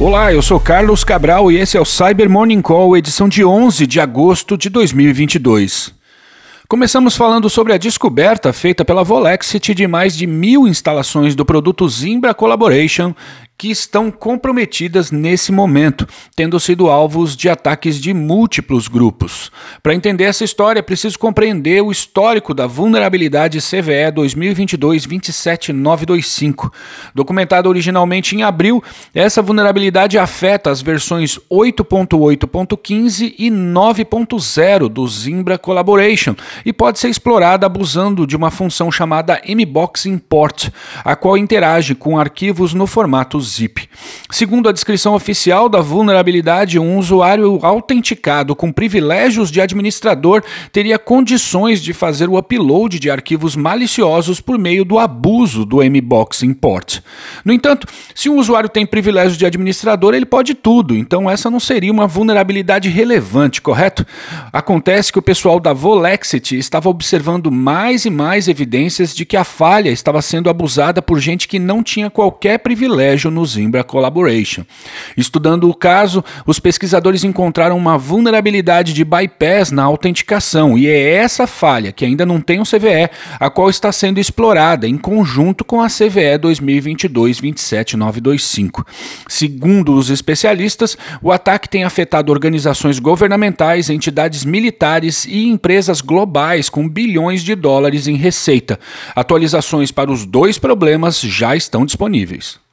Olá, eu sou Carlos Cabral e esse é o Cyber Morning Call, edição de 11 de agosto de 2022. Começamos falando sobre a descoberta feita pela Volexity de mais de mil instalações do produto Zimbra Collaboration que estão comprometidas nesse momento, tendo sido alvos de ataques de múltiplos grupos. Para entender essa história, é preciso compreender o histórico da vulnerabilidade CVE 2022-27925. Documentada originalmente em abril, essa vulnerabilidade afeta as versões 8.8.15 e 9.0 do Zimbra Collaboration e pode ser explorada abusando de uma função chamada Mbox Import, a qual interage com arquivos no formato zip. Segundo a descrição oficial da vulnerabilidade, um usuário autenticado com privilégios de administrador teria condições de fazer o upload de arquivos maliciosos por meio do abuso do Mbox Import. No entanto, se um usuário tem privilégios de administrador, ele pode tudo, então essa não seria uma vulnerabilidade relevante, correto? Acontece que o pessoal da Volexity estava observando mais e mais evidências de que a falha estava sendo abusada por gente que não tinha qualquer privilégio no Zimbra Collaboration. Estudando o caso, os pesquisadores encontraram uma vulnerabilidade de bypass na autenticação, e é essa falha, que ainda não tem um CVE, a qual está sendo explorada em conjunto com a CVE 2022-27925. Segundo os especialistas, o ataque tem afetado organizações governamentais, entidades militares e empresas globais com bilhões de dólares em receita. Atualizações para os dois problemas já estão disponíveis.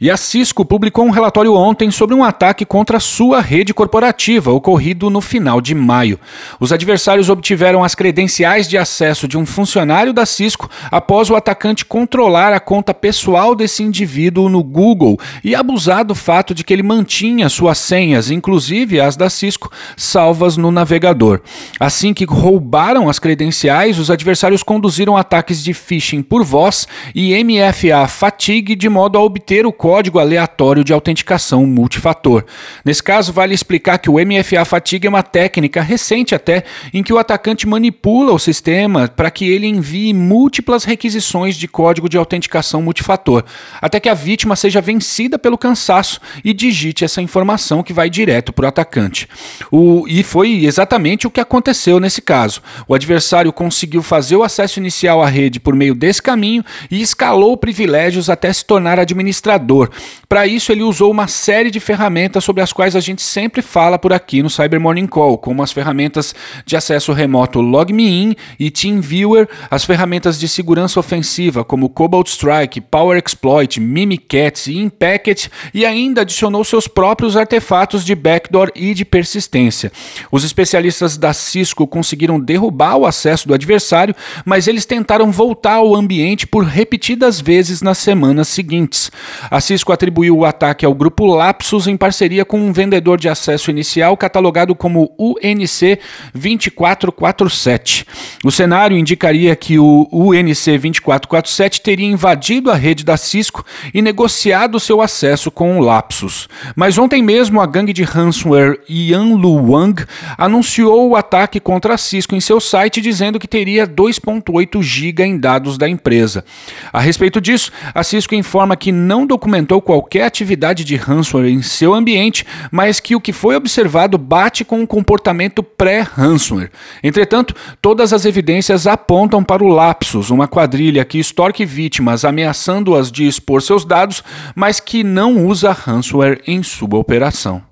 E a Cisco publicou um relatório ontem sobre um ataque contra sua rede corporativa, ocorrido no final de maio. Os adversários obtiveram as credenciais de acesso de um funcionário da Cisco após o atacante controlar a conta pessoal desse indivíduo no Google e abusar do fato de que ele mantinha suas senhas, inclusive as da Cisco, salvas no navegador. Assim que roubaram as credenciais, os adversários conduziram ataques de phishing por voz e MFA fatigue de modo a obter o código aleatório de autenticação multifator. Nesse caso, vale explicar que o MFA fatigue é uma técnica recente até em que o atacante manipula o sistema para que ele envie múltiplas requisições de código de autenticação multifator, até que a vítima seja vencida pelo cansaço e digite essa informação que vai direto para o atacante. E foi exatamente o que aconteceu nesse caso. O adversário conseguiu fazer o acesso inicial à rede por meio desse caminho e escalou privilégios até se tornar administrador para isso, ele usou uma série de ferramentas sobre as quais a gente sempre fala por aqui no Cyber Morning Call, como as ferramentas de acesso remoto LogMeIn e TeamViewer, as ferramentas de segurança ofensiva como Cobalt Strike, Power Exploit, Mimikatz e Impacket, e ainda adicionou seus próprios artefatos de backdoor e de persistência. Os especialistas da Cisco conseguiram derrubar o acesso do adversário, mas eles tentaram voltar ao ambiente por repetidas vezes nas semanas seguintes. A Cisco atribuiu o ataque ao grupo Lapsus em parceria com um vendedor de acesso inicial catalogado como UNC 2447. O cenário indicaria que o UNC 2447 teria invadido a rede da Cisco e negociado seu acesso com o Lapsus. Mas ontem mesmo a gangue de ransomware Yanlu Wang anunciou o ataque contra a Cisco em seu site dizendo que teria 2.8 GB em dados da empresa. A respeito disso, a Cisco informa que não documentou documentou qualquer atividade de ransomware em seu ambiente, mas que o que foi observado bate com o um comportamento pré-ransomware. Entretanto, todas as evidências apontam para o Lapsus, uma quadrilha que extorque vítimas ameaçando-as de expor seus dados, mas que não usa ransomware em sua operação.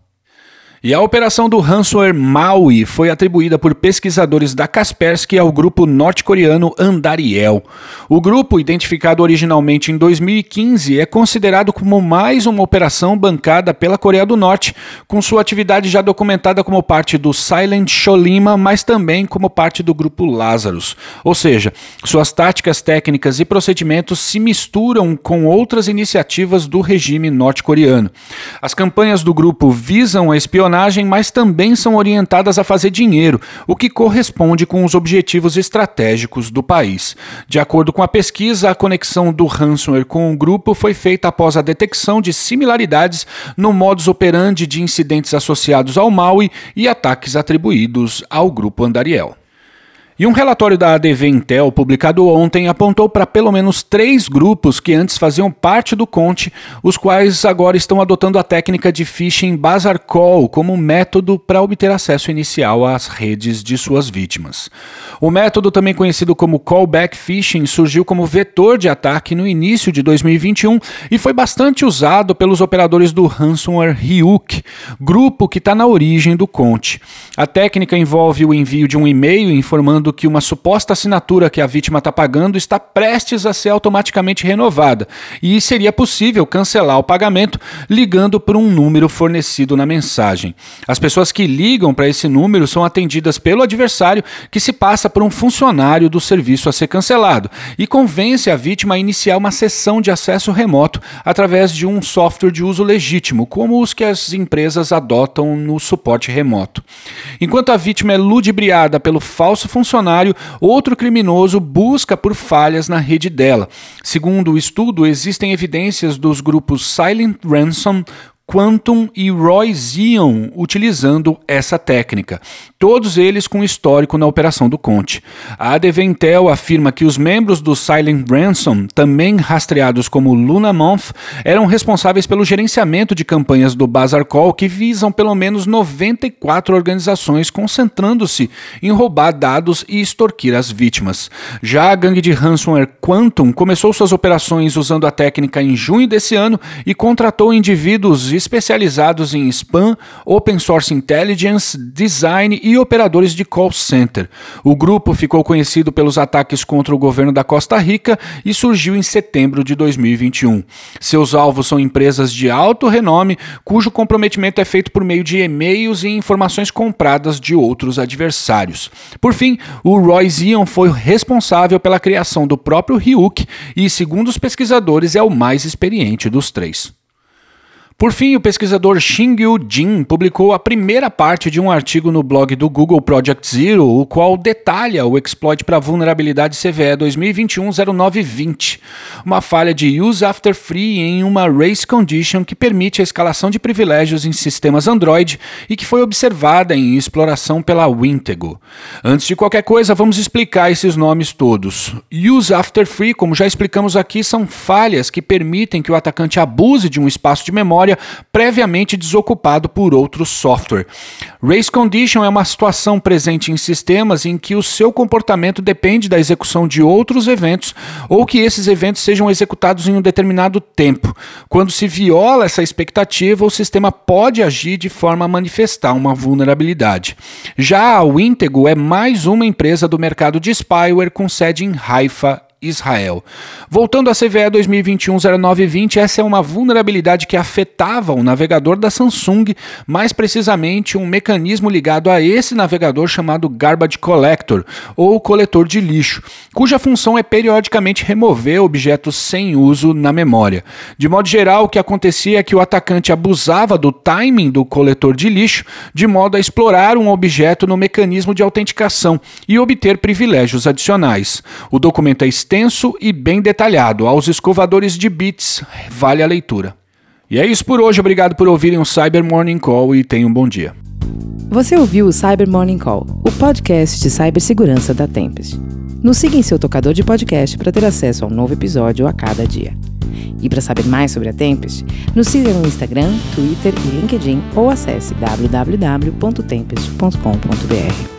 E a operação do ransomware Maui foi atribuída por pesquisadores da Kaspersky ao grupo norte-coreano Andariel. O grupo, identificado originalmente em 2015, é considerado como mais uma operação bancada pela Coreia do Norte, com sua atividade já documentada como parte do Silent Sholima, mas também como parte do grupo Lazarus. Ou seja, suas táticas técnicas e procedimentos se misturam com outras iniciativas do regime norte-coreano. As campanhas do grupo visam a espionagem mas também são orientadas a fazer dinheiro, o que corresponde com os objetivos estratégicos do país. De acordo com a pesquisa, a conexão do ransomware com o grupo foi feita após a detecção de similaridades no modus operandi de incidentes associados ao Maui e ataques atribuídos ao grupo Andariel. E um relatório da ADV Intel, publicado ontem, apontou para pelo menos três grupos que antes faziam parte do Conte, os quais agora estão adotando a técnica de phishing Bazar Call como método para obter acesso inicial às redes de suas vítimas. O método, também conhecido como Callback Phishing, surgiu como vetor de ataque no início de 2021 e foi bastante usado pelos operadores do ransomware Ryuk, grupo que está na origem do Conte. A técnica envolve o envio de um e-mail informando informando que uma suposta assinatura que a vítima está pagando está prestes a ser automaticamente renovada e seria possível cancelar o pagamento ligando por um número fornecido na mensagem. As pessoas que ligam para esse número são atendidas pelo adversário, que se passa por um funcionário do serviço a ser cancelado e convence a vítima a iniciar uma sessão de acesso remoto através de um software de uso legítimo, como os que as empresas adotam no suporte remoto. Enquanto a vítima é ludibriada pelo falso funcionário, funcionário, outro criminoso busca por falhas na rede dela. Segundo o estudo, existem evidências dos grupos Silent Ransom, Quantum e Roy Zion utilizando essa técnica, todos eles com histórico na operação do Conte. A ADV Intel afirma que os membros do Silent Ransom, também rastreados como Luna Month, eram responsáveis pelo gerenciamento de campanhas do Bazar Call que visam pelo menos 94 organizações, concentrando-se em roubar dados e extorquir as vítimas. Já a gangue de ransomware Quantum começou suas operações usando a técnica em junho desse ano e contratou indivíduos especializados em spam, open source intelligence, design e operadores de call center. O grupo ficou conhecido pelos ataques contra o governo da Costa Rica e surgiu em setembro de 2021. Seus alvos são empresas de alto renome, cujo comprometimento é feito por meio de e-mails e informações compradas de outros adversários. Por fim, o Roy Zion foi responsável pela criação do próprio Ryuk e, segundo os pesquisadores, é o mais experiente dos três. Por fim, o pesquisador Xingyu Jin publicou a primeira parte de um artigo no blog do Google Project Zero, o qual detalha o exploit para vulnerabilidade CVE 2021-0920, uma falha de use after free em uma race condition que permite a escalação de privilégios em sistemas Android e que foi observada em exploração pela Wintego. Antes de qualquer coisa, vamos explicar esses nomes todos. Use after free, como já explicamos aqui, são falhas que permitem que o atacante abuse de um espaço de memória memória previamente desocupado por outro software. Race Condition é uma situação presente em sistemas em que o seu comportamento depende da execução de outros eventos ou que esses eventos sejam executados em um determinado tempo. Quando se viola essa expectativa, o sistema pode agir de forma a manifestar uma vulnerabilidade. Já a Wintego é mais uma empresa do mercado de spyware com sede em Haifa, Israel. Voltando à CVE 2021-0920, essa é uma vulnerabilidade que afetava o navegador da Samsung, mais precisamente um mecanismo ligado a esse navegador chamado Garbage Collector, ou coletor de lixo, cuja função é periodicamente remover objetos sem uso na memória. De modo geral, o que acontecia é que o atacante abusava do timing do coletor de lixo, de modo a explorar um objeto no mecanismo de autenticação e obter privilégios adicionais. O documento é extenso e bem detalhado. Aos escovadores de bits, vale a leitura. E é isso por hoje. Obrigado por ouvirem o Cyber Morning Call e tenham um bom dia. Você ouviu o Cyber Morning Call, o podcast de cibersegurança da Tempest. Nos siga em seu tocador de podcast para ter acesso a um novo episódio a cada dia. E para saber mais sobre a Tempest, nos siga no Instagram, Twitter e LinkedIn ou acesse www.tempest.com.br.